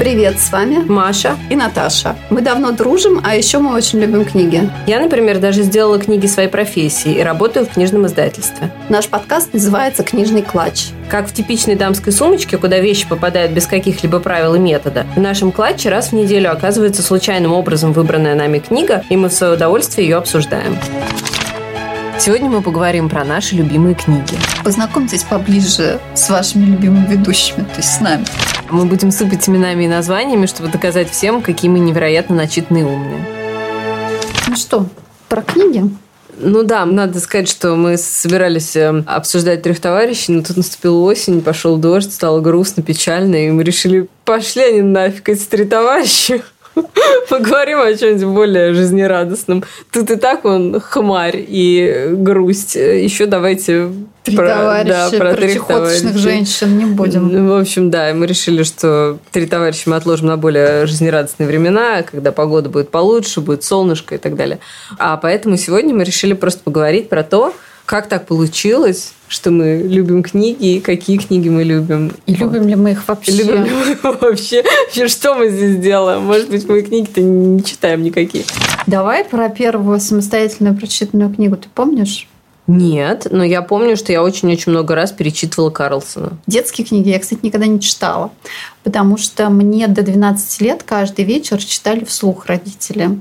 Привет, с вами Маша и Наташа. Мы давно дружим, а еще мы очень любим книги. Я, например, даже сделала книги своей профессии и работаю в книжном издательстве. Наш подкаст называется «Книжный клатч». Как в типичной дамской сумочке, куда вещи попадают без каких-либо правил и метода, в нашем клатче раз в неделю оказывается случайным образом выбранная нами книга, и мы в свое удовольствие ее обсуждаем. Сегодня мы поговорим про наши любимые книги. Познакомьтесь поближе с вашими любимыми ведущими, то есть с нами. Мы будем сыпать именами и названиями, чтобы доказать всем, какие мы невероятно начитанные и умные. Ну что, про книги? Ну да, надо сказать, что мы собирались э, обсуждать трех товарищей, но тут наступила осень, пошел дождь, стало грустно, печально, и мы решили, пошли они нафиг, эти три товарища. Поговорим о чем-нибудь более жизнерадостном. Тут и так он хмарь и грусть. Еще давайте Три про, товарища, да, про, про трех товарищей. женщин не будем. В общем, да, мы решили, что три товарища мы отложим на более жизнерадостные времена, когда погода будет получше, будет солнышко и так далее. А поэтому сегодня мы решили просто поговорить про то, как так получилось, что мы любим книги, и какие книги мы любим. И любим ли мы их вообще? Любим ли мы их вообще? Что мы здесь делаем? Может быть, мы книги-то не читаем никакие. Давай про первую самостоятельно прочитанную книгу. Ты помнишь? Нет, но я помню, что я очень-очень много раз перечитывала Карлсона. Детские книги я, кстати, никогда не читала, потому что мне до 12 лет каждый вечер читали вслух родители.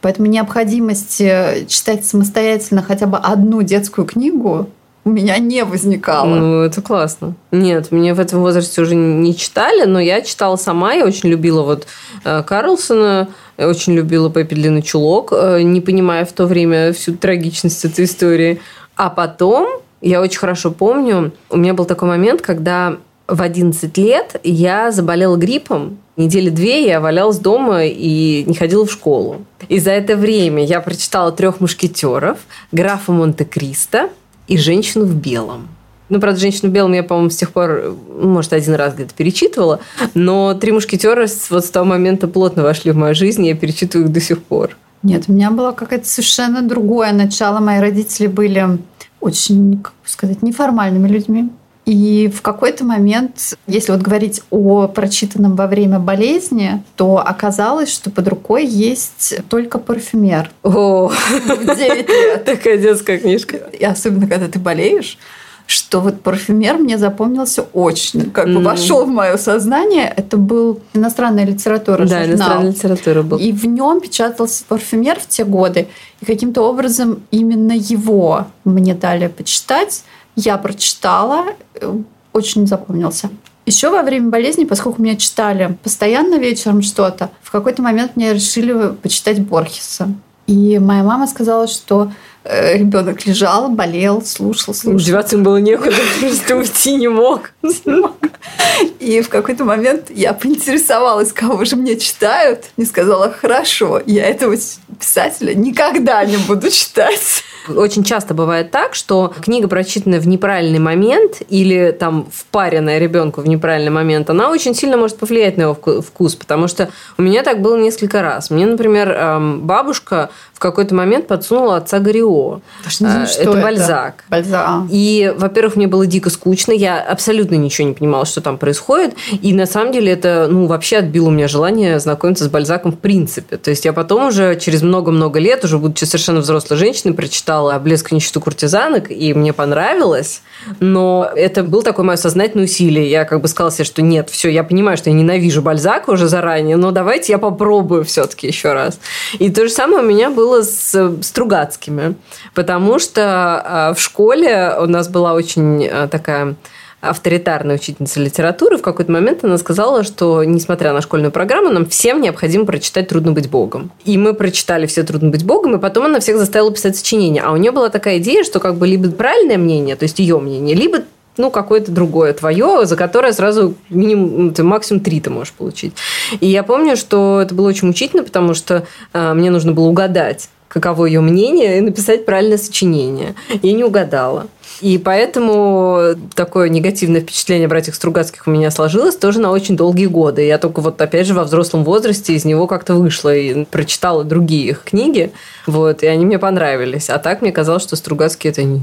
Поэтому необходимость э, читать самостоятельно хотя бы одну детскую книгу у меня не возникало. Ну, это классно. Нет, мне в этом возрасте уже не читали, но я читала сама. Я очень любила вот э, Карлсона, я очень любила Пеппи Длинный Чулок, э, не понимая в то время всю трагичность этой истории. А потом, я очень хорошо помню, у меня был такой момент, когда в 11 лет я заболела гриппом. Недели две я валялась дома и не ходила в школу. И за это время я прочитала трех мушкетеров, графа Монте-Кристо и женщину в белом. Ну, правда, «Женщину в белом» я, по-моему, с тех пор, может, один раз где-то перечитывала, но «Три мушкетера» вот с того момента плотно вошли в мою жизнь, и я перечитываю их до сих пор. Нет, у меня было какое-то совершенно другое начало. Мои родители были очень, как сказать, неформальными людьми. И в какой-то момент, если вот говорить о прочитанном во время болезни, то оказалось, что под рукой есть только парфюмер. О, в 9 лет. Такая детская книжка. И особенно, когда ты болеешь, что вот парфюмер мне запомнился очень, как бы вошел в мое сознание. Это был иностранная литература, да, журнал. иностранная литература был. И в нем печатался парфюмер в те годы. И каким-то образом именно его мне дали почитать. Я прочитала, э, очень запомнился. Еще во время болезни, поскольку меня читали постоянно вечером что-то, в какой-то момент мне решили почитать Борхеса. И моя мама сказала, что э, ребенок лежал, болел, слушал, слушал. Деваться им было некуда, просто уйти не мог. И в какой-то момент я поинтересовалась, кого же мне читают. И сказала, хорошо, я этого писателя никогда не буду читать. Очень часто бывает так, что книга, прочитанная в неправильный момент или там впаренная ребенку в неправильный момент, она очень сильно может повлиять на его вкус, потому что у меня так было несколько раз. Мне, например, эм, бабушка в какой-то момент подсунула отца Горио. Знаю, что это, это Бальзак. Бальзак. А. И, во-первых, мне было дико скучно, я абсолютно ничего не понимала, что там происходит, и на самом деле это, ну, вообще отбило у меня желание знакомиться с Бальзаком в принципе. То есть я потом уже через много-много лет, уже будучи совершенно взрослой женщиной, прочитала прочитала «Блеск нищету куртизанок», и мне понравилось, но это был такое мое сознательное усилие. Я как бы сказала себе, что нет, все, я понимаю, что я ненавижу Бальзака уже заранее, но давайте я попробую все-таки еще раз. И то же самое у меня было с Стругацкими, потому что а, в школе у нас была очень а, такая авторитарная учительница литературы, в какой-то момент она сказала, что, несмотря на школьную программу, нам всем необходимо прочитать «Трудно быть Богом». И мы прочитали все «Трудно быть Богом», и потом она всех заставила писать сочинения. А у нее была такая идея, что как бы либо правильное мнение, то есть ее мнение, либо ну, какое-то другое твое, за которое сразу минимум, ну, ты максимум три ты можешь получить. И я помню, что это было очень мучительно, потому что э, мне нужно было угадать, каково ее мнение, и написать правильное сочинение. Я не угадала. И поэтому такое негативное впечатление о братьях Стругацких у меня сложилось тоже на очень долгие годы. Я только вот опять же во взрослом возрасте из него как-то вышла и прочитала другие их книги. Вот, и они мне понравились. А так мне казалось, что Стругацкие это не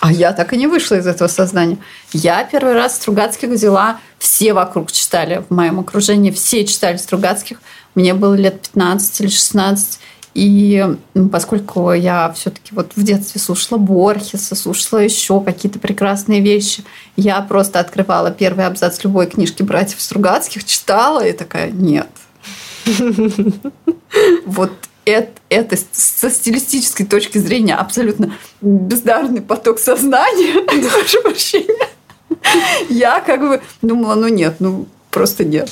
А я так и не вышла из этого сознания. Я первый раз Стругацких взяла, все вокруг читали в моем окружении, все читали Стругацких. Мне было лет 15 или 16. И поскольку я все-таки вот в детстве слушала Борхеса, слушала еще какие-то прекрасные вещи, я просто открывала первый абзац любой книжки братьев Стругацких, читала и такая, нет. Вот это, это со стилистической точки зрения абсолютно бездарный поток сознания, прошу прощения. Я как бы думала, ну нет, ну просто нет.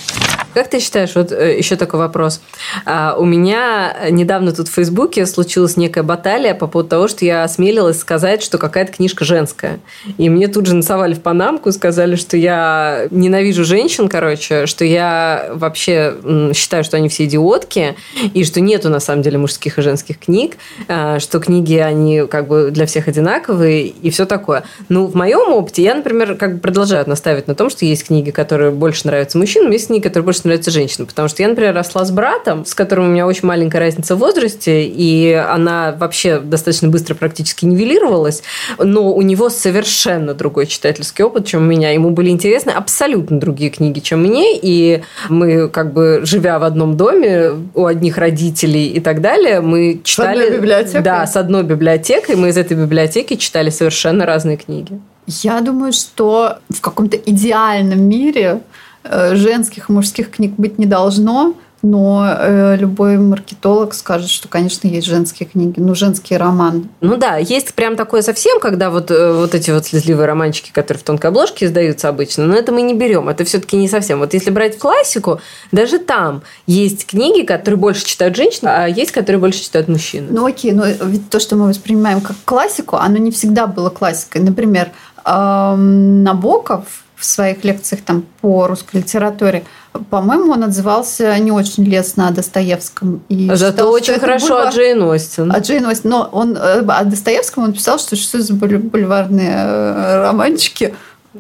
Как ты считаешь, вот э, еще такой вопрос. А, у меня недавно тут в Фейсбуке случилась некая баталия по поводу того, что я осмелилась сказать, что какая-то книжка женская. И мне тут же насовали в панамку, сказали, что я ненавижу женщин, короче, что я вообще считаю, что они все идиотки, и что нету на самом деле мужских и женских книг, а, что книги, они как бы для всех одинаковые и все такое. Ну, в моем опыте я, например, как бы продолжаю настаивать на том, что есть книги, которые больше нравятся мужчинам, есть книги, которые больше больше нравится женщинам. Потому что я, например, росла с братом, с которым у меня очень маленькая разница в возрасте, и она вообще достаточно быстро практически нивелировалась, но у него совершенно другой читательский опыт, чем у меня. Ему были интересны абсолютно другие книги, чем мне, и мы, как бы, живя в одном доме, у одних родителей и так далее, мы читали... С одной библиотекой? Да, с одной библиотекой, мы из этой библиотеки читали совершенно разные книги. Я думаю, что в каком-то идеальном мире женских и мужских книг быть не должно, но э, любой маркетолог скажет, что, конечно, есть женские книги, ну, женский роман. Ну да, есть прям такое совсем, когда вот, э, вот эти вот слезливые романчики, которые в тонкой обложке издаются обычно, но это мы не берем, это все-таки не совсем. Вот если брать классику, даже там есть книги, которые больше читают женщины, а есть, которые больше читают мужчины. Ну окей, но ведь то, что мы воспринимаем как классику, оно не всегда было классикой. Например, эм, Набоков в своих лекциях там, по русской литературе, по-моему, он отзывался не очень лестно о Достоевском. И Зато считал, очень хорошо бульвар... о Джейн Остин. О Джейн Остин. Но он, э, о Достоевском он писал, что что за бульварные э, романчики.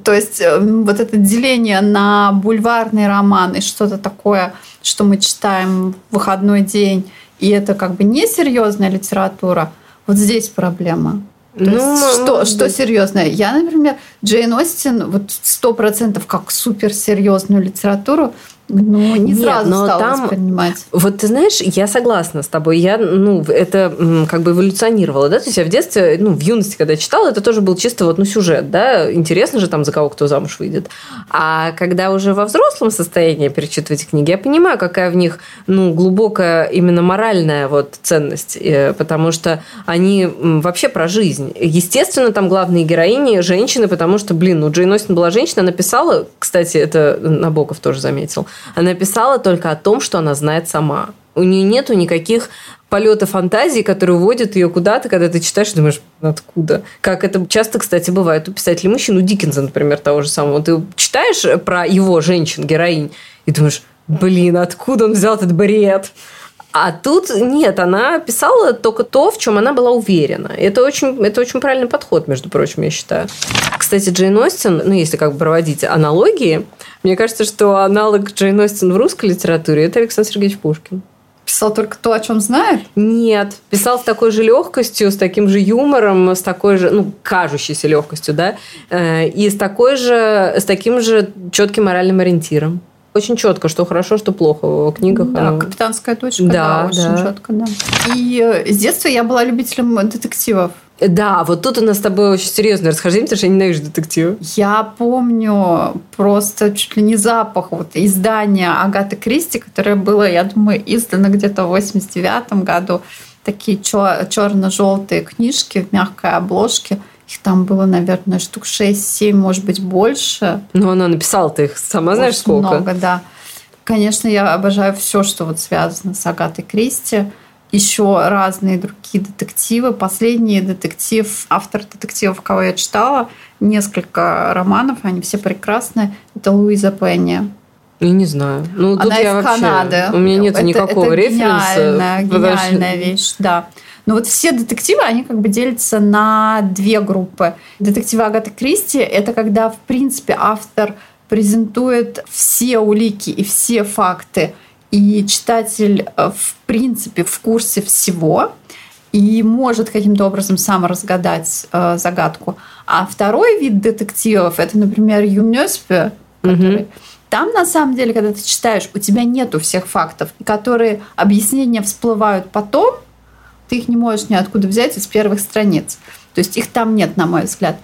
То есть э, вот это деление на бульварный роман и что-то такое, что мы читаем в выходной день, и это как бы несерьезная литература, вот здесь проблема. То ну, есть, что, что серьезное? Я, например, Джейн Остин вот сто процентов как суперсерьезную литературу ну, не Нет, сразу но стала там, воспринимать. Вот ты знаешь, я согласна с тобой. Я, ну, это как бы эволюционировало, да? То есть я в детстве, ну, в юности, когда читала, это тоже был чисто вот, ну, сюжет, да? Интересно же там, за кого кто замуж выйдет. А когда уже во взрослом состоянии перечитывать книги, я понимаю, какая в них, ну, глубокая именно моральная вот ценность. Э, потому что они вообще про жизнь. Естественно, там главные героини женщины, потому что, блин, ну, Джейн Остин была женщина, она писала, кстати, это Набоков тоже заметил, она писала только о том, что она знает сама. У нее нету никаких полета фантазии, которые уводят ее куда-то, когда ты читаешь, думаешь, откуда? Как это часто, кстати, бывает у писателей мужчин, у Диккенса, например, того же самого. Ты читаешь про его женщин, героинь, и думаешь, блин, откуда он взял этот бред? А тут нет, она писала только то, в чем она была уверена. Это очень, это очень правильный подход, между прочим, я считаю. Кстати, Джейн Остин, ну, если как бы проводить аналогии, мне кажется, что аналог Джейн Остин в русской литературе – это Александр Сергеевич Пушкин. Писал только то, о чем знает? Нет. Писал с такой же легкостью, с таким же юмором, с такой же, ну, кажущейся легкостью, да, э, и с такой же, с таким же четким моральным ориентиром очень четко, что хорошо, что плохо в книгах. Да, оно... капитанская точка, да, да, очень да. четко, да. И э, с детства я была любителем детективов. Да, вот тут у нас с тобой очень серьезное расхождение, потому что я ненавижу детективы. Я помню просто чуть ли не запах вот издания Агаты Кристи, которое было, я думаю, издано где-то в 89 году. Такие черно-желтые книжки в мягкой обложке – их там было, наверное, штук 6-7, может быть, больше. Ну, она написала-то их сама знаешь Очень сколько. много, да. Конечно, я обожаю все, что вот связано с Агатой Кристи. Еще разные другие детективы. Последний детектив, автор детективов, кого я читала, несколько романов, они все прекрасные. Это Луиза Пенни. Я не знаю. Ну, Она из вообще, Канады. У меня нет это, никакого это референса. Гениальная, гениальная вещь, да. Но вот все детективы, они как бы делятся на две группы. Детективы Агаты Кристи — это когда, в принципе, автор презентует все улики и все факты, и читатель, э, в принципе, в курсе всего. и может каким-то образом сам разгадать э, загадку. А второй вид детективов это, например, Юнёспе, который... Угу. Там, на самом деле, когда ты читаешь, у тебя нету всех фактов, которые объяснения всплывают потом, ты их не можешь ниоткуда взять из первых страниц. То есть их там нет, на мой взгляд.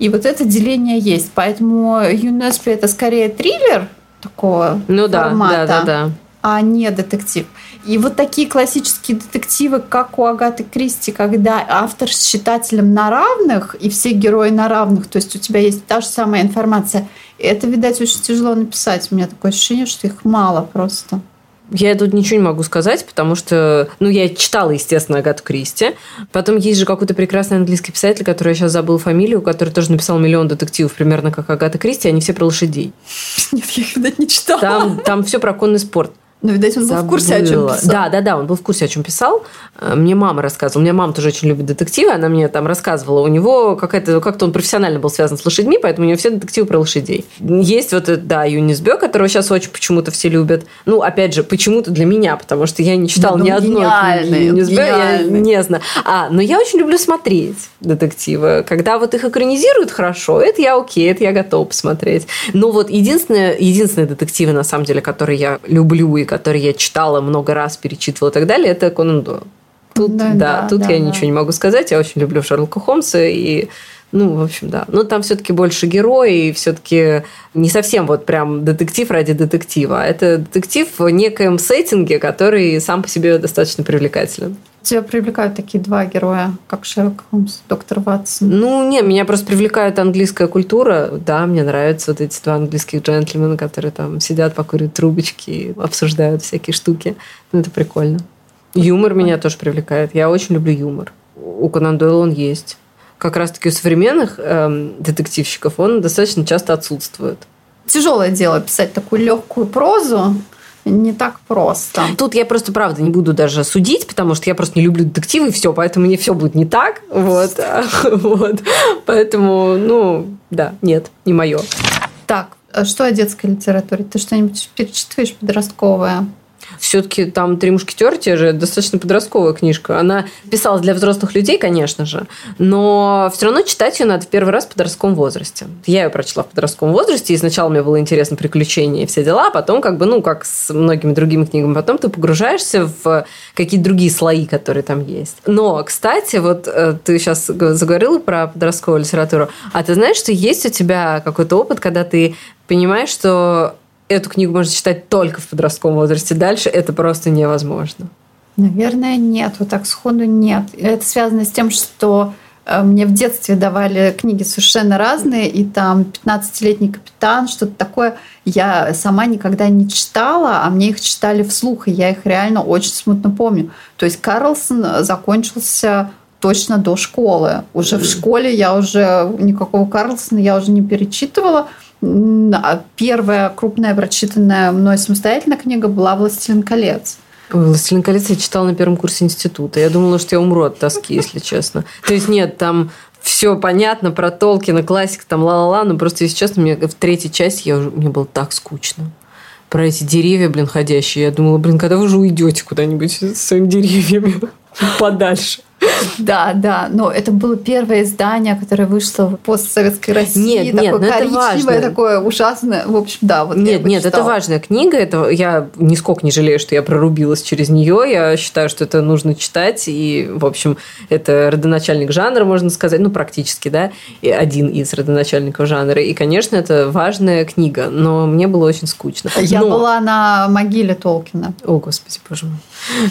И вот это деление есть. Поэтому ЮНЕСПИ это скорее триллер такого ну, формата, да, да, да, да. а не детектив. И вот такие классические детективы, как у Агаты Кристи, когда автор с читателем на равных, и все герои на равных, то есть у тебя есть та же самая информация, это, видать, очень тяжело написать. У меня такое ощущение, что их мало просто. Я тут ничего не могу сказать, потому что, ну, я читала, естественно, Агату Кристи. Потом есть же какой-то прекрасный английский писатель, который я сейчас забыл фамилию, который тоже написал миллион детективов, примерно как Агата Кристи, они все про лошадей. Нет, я их, видать, не читала. Там, там все про конный спорт. Ну, видать, он Забыла. был в курсе, о чем писал. Да, да, да, он был в курсе, о чем писал. Э, мне мама рассказывала. У меня мама тоже очень любит детективы. Она мне там рассказывала. У него какая-то, как-то он профессионально был связан с лошадьми, поэтому у него все детективы про лошадей. Есть вот, да, Юнис Бё, которого сейчас очень почему-то все любят. Ну, опять же, почему-то для меня, потому что я не читала ну, ни одной книги Юнис Бё, я не знаю. А, но я очень люблю смотреть детективы. Когда вот их экранизируют хорошо, это я окей, это я готова посмотреть. Но вот единственное, единственные детективы, на самом деле, которые я люблю и который я читала много раз, перечитывала и так далее, это Конан Дойл. Тут, да, да, да тут да, я да. ничего не могу сказать. Я очень люблю Шерлока Холмса и ну, в общем, да. Но там все-таки больше герои, и все-таки не совсем вот прям детектив ради детектива. Это детектив в некоем сеттинге, который сам по себе достаточно привлекателен. Тебя привлекают такие два героя, как Шерлок Холмс, доктор Ватсон? Ну, не, меня просто привлекает английская культура. Да, мне нравятся вот эти два английских джентльмена, которые там сидят, покуривают трубочки, обсуждают всякие штуки. Ну, это прикольно. Юмор меня тоже привлекает. Я очень люблю юмор. У Конан Дойла он есть как раз-таки у современных эм, детективщиков он достаточно часто отсутствует. Тяжелое дело писать такую легкую прозу. Не так просто. Тут я просто, правда, не буду даже судить, потому что я просто не люблю детективы, и все, поэтому мне все будет не так. Вот. вот. Поэтому, ну, да, нет, не мое. Так, а что о детской литературе? Ты что-нибудь перечитываешь подростковое? Все-таки там «Три мушкетера» те же достаточно подростковая книжка. Она писалась для взрослых людей, конечно же, но все равно читать ее надо в первый раз в подростковом возрасте. Я ее прочла в подростковом возрасте, и сначала мне было интересно приключения и все дела, а потом как бы, ну, как с многими другими книгами, потом ты погружаешься в какие-то другие слои, которые там есть. Но, кстати, вот э, ты сейчас заговорила про подростковую литературу, а ты знаешь, что есть у тебя какой-то опыт, когда ты понимаешь, что эту книгу можно читать только в подростковом возрасте. Дальше это просто невозможно. Наверное, нет. Вот так сходу нет. Это связано с тем, что э, мне в детстве давали книги совершенно разные, и там 15-летний капитан, что-то такое, я сама никогда не читала, а мне их читали вслух, и я их реально очень смутно помню. То есть Карлсон закончился точно до школы. Уже в школе я уже никакого Карлсона я уже не перечитывала, первая крупная прочитанная мной самостоятельно книга была «Властелин колец». «Властелин колец» я читала на первом курсе института. Я думала, что я умру от тоски, если честно. То есть нет, там все понятно про Толкина, классик, там ла-ла-ла, но просто, если честно, мне в третьей части я уже, мне было так скучно. Про эти деревья, блин, ходящие. Я думала, блин, когда вы уже уйдете куда-нибудь с своими деревьями подальше? Да, да, но это было первое издание, которое вышло в постсоветской России. Нет, такое нет, коричневое, это важно. такое ужасное. В общем, да, вот Нет, нет, это важная книга. Это я нисколько не жалею, что я прорубилась через нее. Я считаю, что это нужно читать. И, в общем, это родоначальник жанра, можно сказать. Ну, практически, да. И один из родоначальников жанра. И, конечно, это важная книга. Но мне было очень скучно. Я но... была на могиле Толкина. О, господи, боже мой.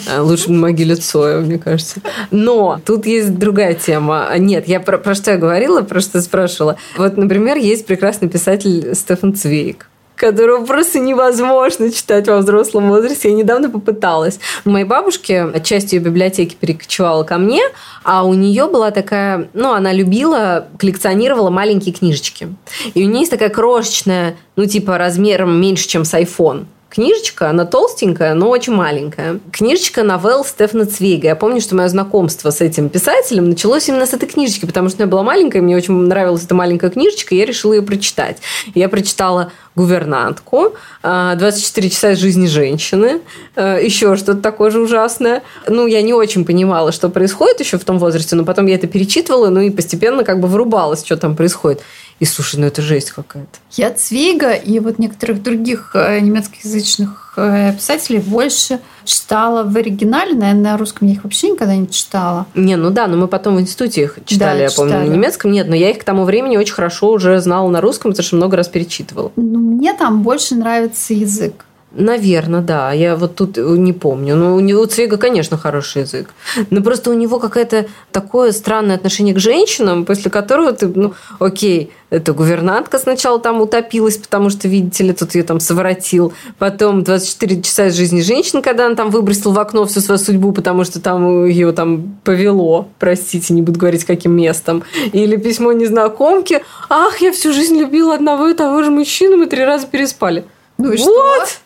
А, лучше на могиле Цоя, мне кажется. Но тут есть другая тема. Нет, я про, про что я говорила, про что спрашивала. Вот, например, есть прекрасный писатель Стефан Цвейк которого просто невозможно читать во взрослом возрасте. Я недавно попыталась. У моей бабушки часть ее библиотеки перекочевала ко мне, а у нее была такая, ну, она любила, коллекционировала маленькие книжечки. И у нее есть такая крошечная, ну, типа размером меньше, чем с iPhone книжечка, она толстенькая, но очень маленькая. Книжечка новелл Стефана Цвейга. Я помню, что мое знакомство с этим писателем началось именно с этой книжечки, потому что она была маленькая, мне очень нравилась эта маленькая книжечка, и я решила ее прочитать. Я прочитала гувернантку, 24 а, часа из жизни женщины, а, еще что-то такое же ужасное. Ну, я не очень понимала, что происходит еще в том возрасте, но потом я это перечитывала, ну и постепенно как бы врубалась, что там происходит. И слушай, ну это жесть какая-то. Я Цвейга и вот некоторых других э, немецкоязычных э, писателей больше читала в оригинале. Наверное, на русском я их вообще никогда не читала. Не, ну да, но мы потом в институте их читали, да, я читали. помню, на немецком. Нет, но я их к тому времени очень хорошо уже знала на русском, потому что много раз перечитывала. Ну, мне там больше нравится язык. Наверное, да. Я вот тут не помню. Но у него Цвига, конечно, хороший язык. Но просто у него какое-то такое странное отношение к женщинам, после которого ты, ну, окей, эта гувернантка сначала там утопилась, потому что, видите ли, тут ее там своротил. Потом 24 часа из жизни женщины, когда она там выбросила в окно всю свою судьбу, потому что там ее там повело, простите, не буду говорить, каким местом. Или письмо незнакомки. Ах, я всю жизнь любила одного и того же мужчину, мы три раза переспали. Ну и вот. что?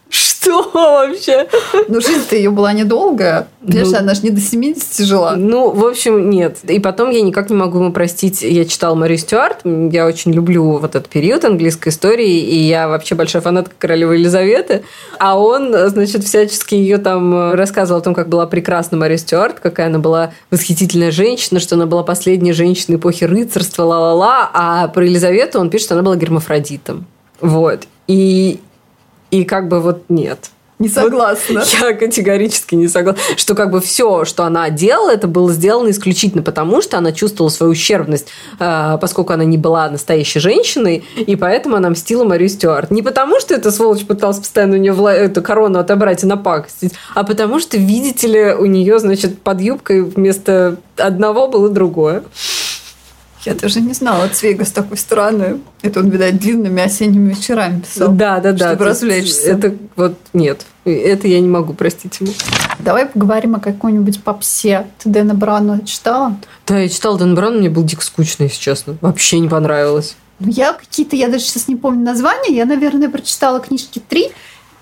Что вообще? Ну, жизнь-то ее была недолгая. Конечно, ну, она же не до 70 жила. Ну, в общем, нет. И потом я никак не могу ему простить. Я читала Мари Стюарт. Я очень люблю вот этот период английской истории. И я вообще большая фанатка королевы Елизаветы. А он, значит, всячески ее там рассказывал о том, как была прекрасна Мари Стюарт, какая она была восхитительная женщина, что она была последняя женщина эпохи рыцарства, ла-ла-ла. А про Елизавету он пишет, что она была гермафродитом. Вот. И и как бы вот нет. Не согласна. Вот я категорически не согласна. Что как бы все, что она делала, это было сделано исключительно потому, что она чувствовала свою ущербность, э, поскольку она не была настоящей женщиной, и поэтому она мстила Марию Стюарт. Не потому, что эта сволочь пыталась постоянно у нее вла- эту корону отобрать и напакостить, а потому что, видите ли, у нее, значит, под юбкой вместо одного было другое. Я даже не знала Цвейга с такой стороны. Это он, видать, длинными осенними вечерами писал. Да, да, да. Чтобы развлечься. Это вот нет. Это я не могу простить ему. Давай поговорим о какой-нибудь попсе. Ты Дэна Брауна читала? Да, я читала Дэна Брауна, мне был дико скучно, если честно. Вообще не понравилось. Ну, я какие-то, я даже сейчас не помню названия, я, наверное, прочитала книжки три,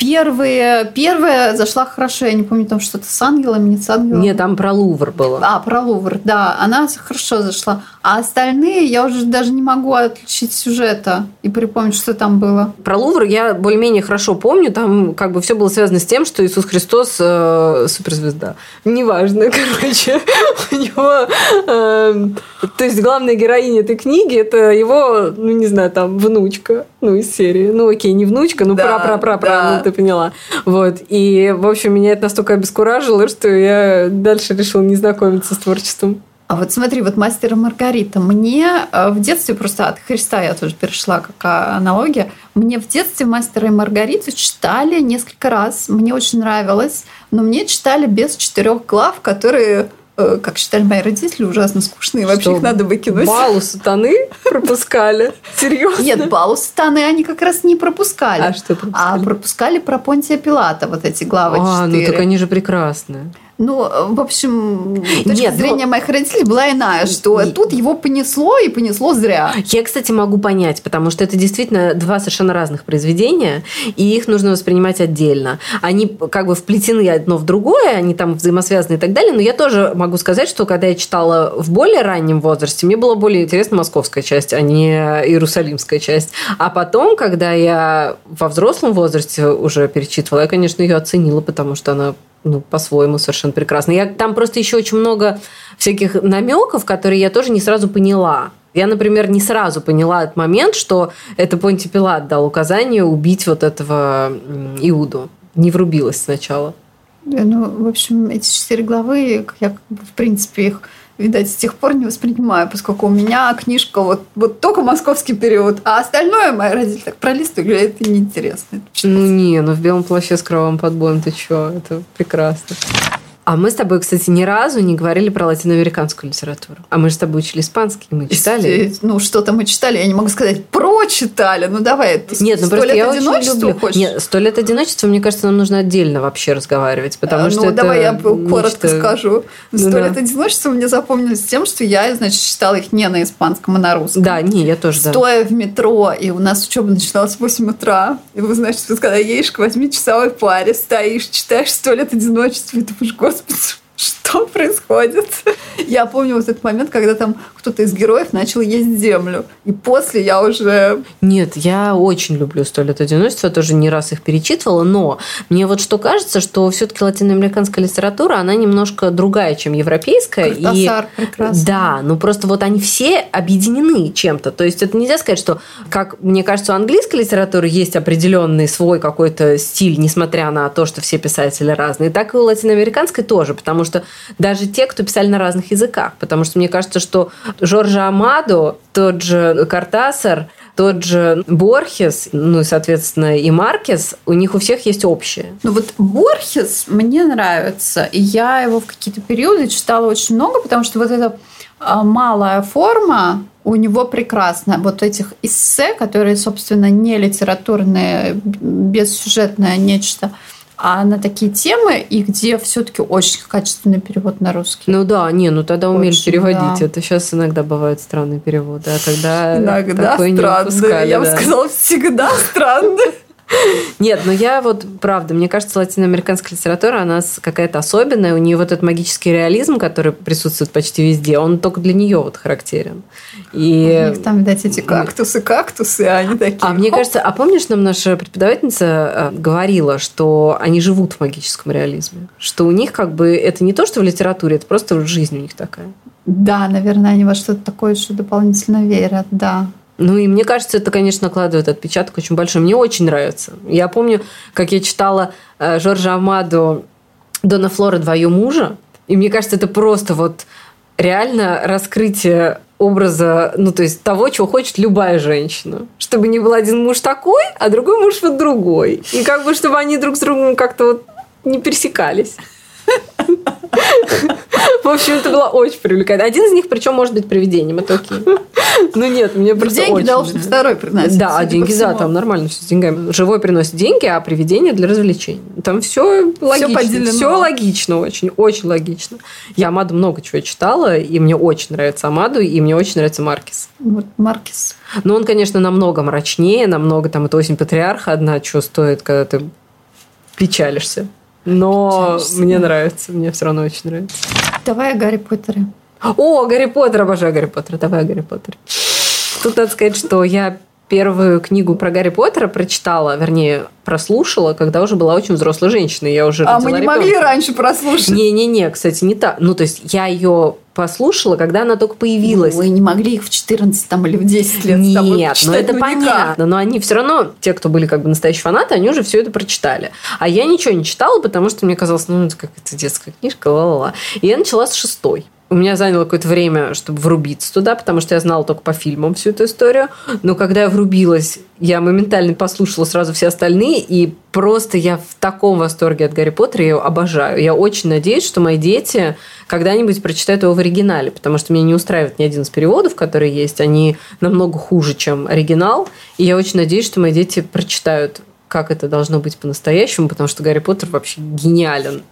Первые, первая зашла хорошо, я не помню, там что-то с ангелами, не с ангелами. Нет, там про Лувр было. А, про Лувр, да, она хорошо зашла. А остальные я уже даже не могу отличить сюжета и припомнить, что там было. Про Лувр я более-менее хорошо помню, там как бы все было связано с тем, что Иисус Христос э, суперзвезда. Неважно, короче, у него... Э, то есть главная героиня этой книги это его, ну не знаю, там внучка, ну из серии. Ну окей, не внучка, ну пра-пра-пра-пра, ну ты поняла. Вот. И, в общем, меня это настолько обескуражило, что я дальше решила не знакомиться с творчеством. А вот смотри, вот мастер и Маргарита. Мне э, в детстве просто от Христа я тоже перешла как аналогия. Мне в детстве мастера и Маргариту читали несколько раз. Мне очень нравилось. Но мне читали без четырех глав, которые как считали мои родители, ужасно скучные. Вообще Что, их надо выкинуть. Балу сатаны пропускали? Серьезно? Нет, балу сатаны они как раз не пропускали. А что пропускали? А пропускали про Понтия Пилата, вот эти главы А, 4. ну так они же прекрасные. Ну, в общем, точка Нет, зрения но... моих родителей была иная, что Нет. тут его понесло и понесло зря. Я, кстати, могу понять, потому что это действительно два совершенно разных произведения, и их нужно воспринимать отдельно. Они как бы вплетены одно в другое, они там взаимосвязаны и так далее, но я тоже могу сказать, что когда я читала в более раннем возрасте, мне было более интересна московская часть, а не иерусалимская часть. А потом, когда я во взрослом возрасте уже перечитывала, я, конечно, ее оценила, потому что она ну, по-своему совершенно прекрасно. Я, там просто еще очень много всяких намеков, которые я тоже не сразу поняла. Я, например, не сразу поняла этот момент, что это Понти Пилат дал указание убить вот этого Иуду. Не врубилась сначала. Ну, в общем, эти четыре главы, я, в принципе, их видать, с тех пор не воспринимаю, поскольку у меня книжка вот, вот только московский период, а остальное мои родители так пролистывают, говорят, это неинтересно. Это ну не, ну в белом плаще с кровавым подбоем ты чё, это прекрасно. А мы с тобой, кстати, ни разу не говорили про латиноамериканскую литературу. А мы же с тобой учили испанский, мы читали. Ну, что-то мы читали, я не могу сказать про Метро читали. Ну давай. Нет, ну просто я очень люблю. Хочешь? Нет, сто лет одиночества, мне кажется, нам нужно отдельно вообще разговаривать, потому а, что ну, это давай я коротко нечто... скажу. Ну сто ну, лет да. одиночества мне запомнилось тем, что я, значит, читала их не на испанском, а на русском. Да, не, я тоже. Стоя да. в метро, и у нас учеба начиналась в 8 утра. И вы, значит, когда едешь к 8-часовой паре, стоишь, читаешь сто лет одиночества, и думаешь, господи, что происходит? Я помню вот этот момент, когда там кто-то из героев начал есть землю. И после я уже... Нет, я очень люблю «Сто лет одиночества», тоже не раз их перечитывала, но мне вот что кажется, что все-таки латиноамериканская литература, она немножко другая, чем европейская. Картасар и... прекрасно. Да, ну просто вот они все объединены чем-то. То есть это нельзя сказать, что, как мне кажется, у английской литературы есть определенный свой какой-то стиль, несмотря на то, что все писатели разные, так и у латиноамериканской тоже, потому что даже те, кто писали на разных языках, потому что мне кажется, что Жоржа Амадо, тот же Картасар, тот же Борхес, ну и, соответственно, и Маркес, у них у всех есть общее. Ну вот Борхес мне нравится, и я его в какие-то периоды читала очень много, потому что вот эта а, малая форма у него прекрасна. Вот этих эссе, которые, собственно, не литературные, бессюжетное нечто – а на такие темы, и где все-таки очень качественный перевод на русский. Ну да, не, ну тогда умели очень, переводить. Да. Это сейчас иногда бывают странные переводы, а тогда иногда такой странные. не. Я да. бы сказала, всегда странные. Нет, но я вот, правда, мне кажется, латиноамериканская литература, она какая-то особенная. У нее вот этот магический реализм, который присутствует почти везде, он только для нее вот характерен. И... У них там, видать, эти кактусы, кактусы, а они такие. А мне кажется, а помнишь, нам наша преподавательница э, говорила, что они живут в магическом реализме? Что у них как бы это не то, что в литературе, это просто жизнь у них такая. Да, наверное, они во что-то такое еще дополнительно верят, да. Ну и мне кажется, это, конечно, накладывает отпечаток очень большой. Мне очень нравится. Я помню, как я читала э, Жоржа Амаду «Дона Флора. Ее мужа». И мне кажется, это просто вот реально раскрытие образа, ну, то есть того, чего хочет любая женщина. Чтобы не был один муж такой, а другой муж вот другой. И как бы, чтобы они друг с другом как-то вот не пересекались. В общем, это было очень привлекательно. Один из них, причем, может быть привидением, это окей. Ну нет, мне просто Деньги очень... должен второй приносить. Да, а деньги, да, там нормально все с деньгами. Живой приносит деньги, а привидение для развлечений. Там все логично. Все, все логично очень, очень логично. Я Амаду много чего читала, и мне очень нравится Амаду, и мне очень нравится Маркис. Вот Маркис. Но он, конечно, намного мрачнее, намного там это осень патриарха одна, что стоит, когда ты печалишься. Но мне нравится, мне все равно очень нравится. Давай о Гарри Поттере. О, Гарри Поттер, обожаю Гарри Поттера. Давай о Гарри Поттере. Тут надо сказать, что я первую книгу про Гарри Поттера прочитала, вернее, прослушала, когда уже была очень взрослой женщиной. Я уже а мы не ребенка. могли раньше прослушать? Не-не-не, кстати, не так. Ну, то есть я ее послушала, когда она только появилась. Вы не могли их в 14 там, или в 10 лет Нет, ну это ну, понятно. Никак. Но они все равно, те, кто были как бы настоящие фанаты, они уже все это прочитали. А я ничего не читала, потому что мне казалось, ну, это какая-то детская книжка, ла-ла-ла. И я начала с шестой у меня заняло какое-то время, чтобы врубиться туда, потому что я знала только по фильмам всю эту историю. Но когда я врубилась, я моментально послушала сразу все остальные, и просто я в таком восторге от Гарри Поттера, я его обожаю. Я очень надеюсь, что мои дети когда-нибудь прочитают его в оригинале, потому что меня не устраивает ни один из переводов, которые есть. Они намного хуже, чем оригинал. И я очень надеюсь, что мои дети прочитают как это должно быть по-настоящему, потому что Гарри Поттер вообще гениален.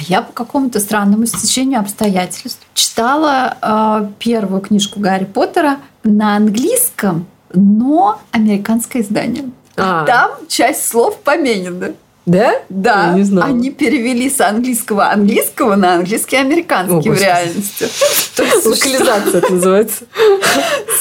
А я по какому-то странному стечению обстоятельств читала э, первую книжку Гарри Поттера на английском, но американское издание. А. Там часть слов поменены. Да? Да. Я не знаю. Они перевели с английского английского на английский американский О, в реальности. Локализация это называется.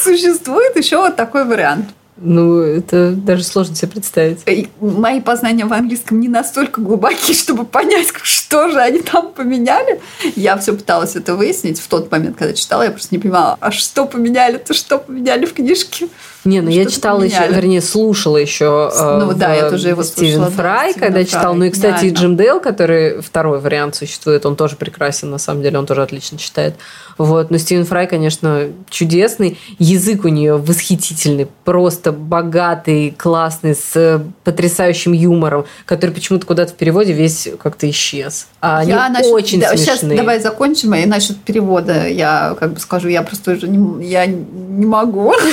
Существует еще вот такой вариант. Ну, это даже сложно себе представить. Мои познания в английском не настолько глубокие, чтобы понять, что же они там поменяли. Я все пыталась это выяснить в тот момент, когда читала. Я просто не понимала, а что поменяли-то, что поменяли в книжке. Не, ну я читала еще, вернее, слушала еще ну, да, я тоже его Стивен слушала, Фрай, да, когда Фрай. читал. Ну и, кстати, да, и Джим Дейл, который второй вариант существует, он тоже прекрасен, на самом деле, он тоже отлично читает. Вот. Но Стивен Фрай, конечно, чудесный. Язык у нее восхитительный, просто богатый, классный, с потрясающим юмором, который почему-то куда-то в переводе весь как-то исчез. А они я насчет, очень да, смешные. Сейчас давай закончим, и насчет перевода я как бы скажу, я просто уже не, я не могу.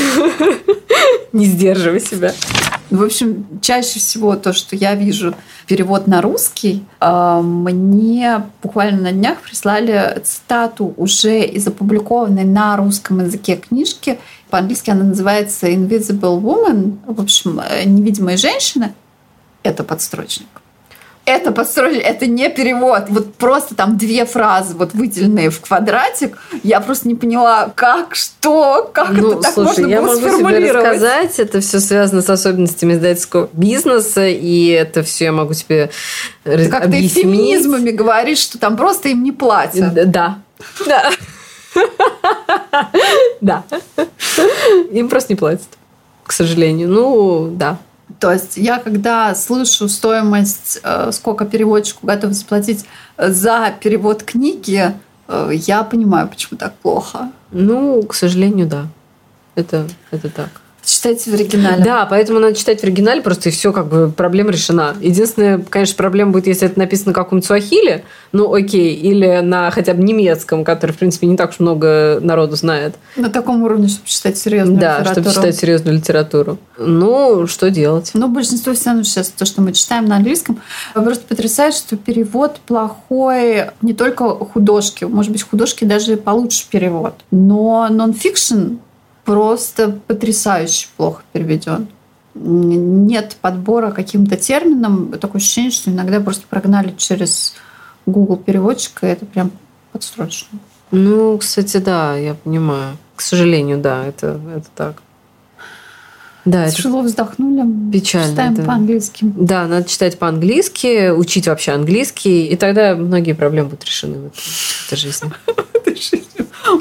Не сдерживай себя. В общем, чаще всего то, что я вижу перевод на русский, а, мне буквально на днях прислали цитату уже из опубликованной на русском языке книжки. По-английски она называется Invisible Woman, в общем, э, невидимая женщина. Это подстрочник это подстроили, это не перевод. Вот просто там две фразы, вот выделенные в квадратик. Я просто не поняла, как, что, как ну, это так слушай, можно я было могу сформулировать. Тебе рассказать, это все связано с особенностями издательского бизнеса, и это все я могу тебе ты как ты феминизмами говоришь, что там просто им не платят. Да. Да. Да. Им просто не платят, к сожалению. Ну, да. То есть я когда слышу стоимость, э, сколько переводчику готов заплатить э, за перевод книги, э, я понимаю, почему так плохо. Ну, к сожалению, да. Это, это так. Читайте в оригинале. Да, поэтому надо читать в оригинале, просто и все, как бы проблема решена. Единственная, конечно, проблема будет, если это написано на каком-то суахиле, ну окей, или на хотя бы немецком, который, в принципе, не так уж много народу знает. На таком уровне, чтобы читать серьезную да, литературу. Да, чтобы читать серьезную литературу. Ну, что делать? Ну, большинство все равно сейчас, то, что мы читаем на английском, просто потрясает, что перевод плохой не только художки, может быть, художки даже получше перевод, но нон-фикшн просто потрясающе плохо переведен. Нет подбора каким-то терминам. Такое ощущение, что иногда просто прогнали через Google переводчика, и это прям подстрочно. Ну, кстати, да, я понимаю. К сожалению, да, это, это так. Да, Тяжело это вздохнули. Печально. Читаем да. по-английски. Да, надо читать по-английски, учить вообще английский, и тогда многие проблемы будут решены в этой жизни.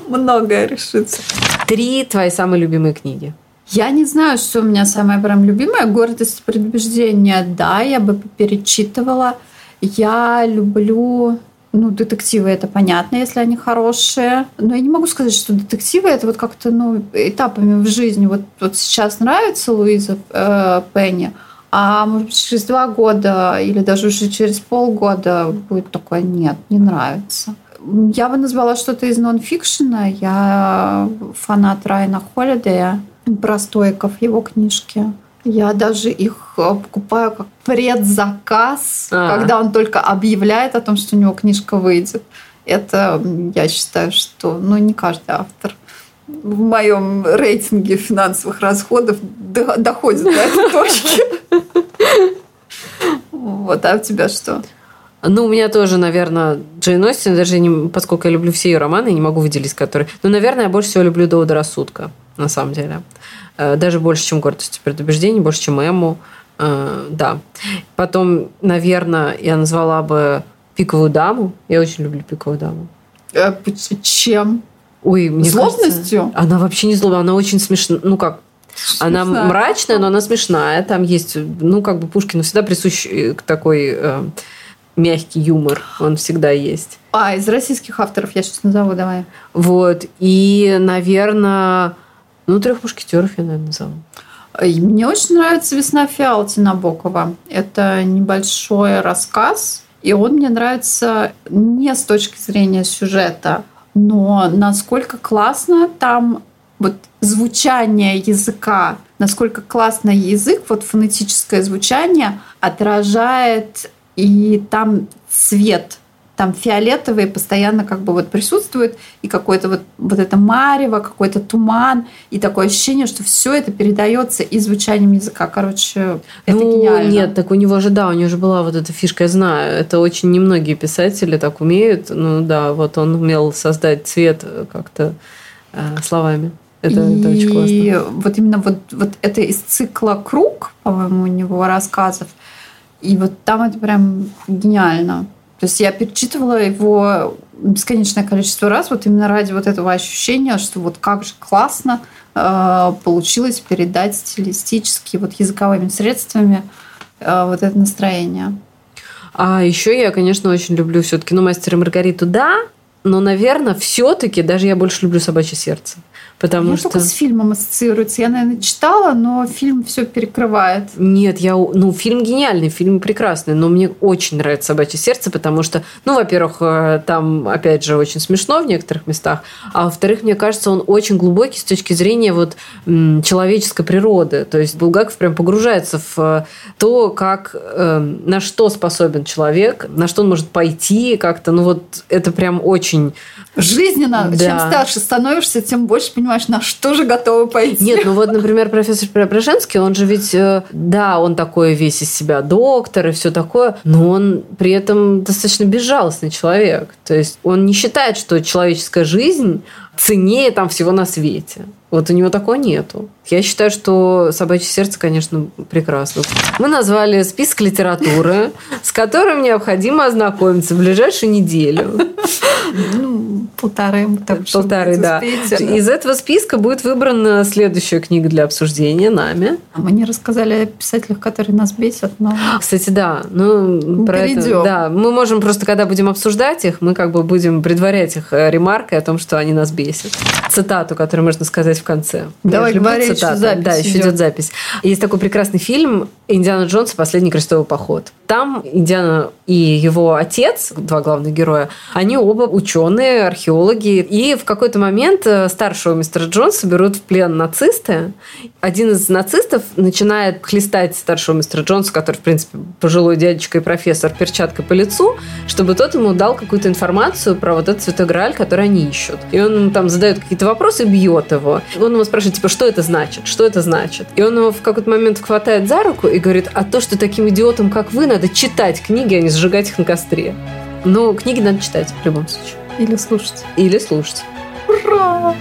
Многое решится. Три твои самые любимые книги. Я не знаю, что у меня самое прям любимое. «Гордость и предубеждение». Да, я бы перечитывала. Я люблю ну, детективы это понятно, если они хорошие. Но я не могу сказать, что детективы это вот как-то ну, этапами в жизни. Вот, вот сейчас нравится Луиза э, Пенни, а может быть через два года или даже уже через полгода будет такое нет, не нравится. Я бы назвала что-то из нонфикшена. Я фанат Райана Холидея, про стоиков его книжки. Я даже их э, покупаю как предзаказ, а. когда он только объявляет о том, что у него книжка выйдет. Это, я считаю, что ну, не каждый автор в моем рейтинге финансовых расходов доходит до этой точки. Вот, а у тебя что? Ну, у меня тоже, наверное, Джейн Остин, даже не, поскольку я люблю все ее романы, я не могу выделить, которые... Ну, наверное, я больше всего люблю Довода рассудка, на самом деле. Э, даже больше, чем «Гордость и предубеждение», больше, чем «Эмму». Э, да. Потом, наверное, я назвала бы «Пиковую даму». Я очень люблю «Пиковую даму». Э, чем? Ой, мне Злобностью? Кажется, она вообще не злобная, она очень смешная. Ну как, Смешная. Она мрачная, но она смешная. Там есть, ну, как бы Пушкину всегда присущ такой э, мягкий юмор, он всегда есть. А, из российских авторов я сейчас назову, давай. Вот. И, наверное, ну, трех мушкетеров я, наверное, назову. Мне очень нравится «Весна Фиалти» Набокова. Это небольшой рассказ, и он мне нравится не с точки зрения сюжета, но насколько классно там вот звучание языка, насколько классно язык, вот фонетическое звучание отражает и там цвет, там фиолетовый постоянно как бы вот присутствует, и какой-то вот, вот это марево, какой-то туман, и такое ощущение, что все это передается и звучанием языка. Короче, это ну, гениально. Нет, так у него же, да, у него же была вот эта фишка, я знаю, это очень немногие писатели так умеют. Ну да, вот он умел создать цвет как-то э, словами. Это, и это очень классно. Вот именно вот, вот это из цикла «Круг», по-моему, у него рассказов, и вот там это прям гениально. То есть я перечитывала его бесконечное количество раз, вот именно ради вот этого ощущения, что вот как же классно э, получилось передать стилистически, вот языковыми средствами э, вот это настроение. А еще я, конечно, очень люблю все-таки, ну, мастер и Маргариту, да, но, наверное, все-таки даже я больше люблю собачье сердце. Потому Я что... только с фильмом ассоциируется. Я, наверное, читала, но фильм все перекрывает. Нет, я, ну, фильм гениальный, фильм прекрасный, но мне очень нравится «Собачье сердце», потому что, ну, во-первых, э, там, опять же, очень смешно в некоторых местах, а во-вторых, мне кажется, он очень глубокий с точки зрения вот человеческой природы. То есть Булгаков прям погружается в э, то, как, э, на что способен человек, на что он может пойти как-то, ну, вот это прям очень жизненно. Да. Чем старше становишься, тем больше понимаешь, на что же готовы пойти. Нет, ну вот, например, профессор Преображенский, он же ведь, э, да, он такой весь из себя доктор и все такое, но он при этом достаточно безжалостный человек. То есть он не считает, что человеческая жизнь ценнее там всего на свете. Вот у него такого нету. Я считаю, что «Собачье сердце», конечно, прекрасно. Мы назвали список литературы, с которым необходимо ознакомиться в ближайшую неделю. Ну, полторы. Полторы, да. Из этого списка будет выбрана следующая книга для обсуждения нами. Мы не рассказали о писателях, которые нас бесят, но... Кстати, да. Ну, про это, да. Мы можем просто, когда будем обсуждать их, мы как бы будем предварять их э, ремаркой о том, что они нас бесят. Цитату, которую можно сказать в конце. Давай говори, что запись Да, еще идет запись. Есть такой прекрасный фильм «Индиана Джонс и последний крестовый поход». Там Индиана и его отец, два главных героя, они оба ученые, археологи. И в какой-то момент э, старшего мистера Джонса берут в плен нацисты. Один из нацистов начинает хлестать старшего мистера Джонса, который, в принципе, пожилой дядечка и профессор, перчаткой по лицу, чтобы тот ему дал какую-то информацию про вот этот святой Грааль, который они ищут. И он ему там задает какие-то вопросы, бьет его. Он ему спрашивает, типа, что это значит? Что это значит? И он его в какой-то момент хватает за руку и говорит, а то, что таким идиотам, как вы, надо читать книги, а не сжигать их на костре. Но книги надо читать в любом случае. Или слушать. Или слушать. Ура!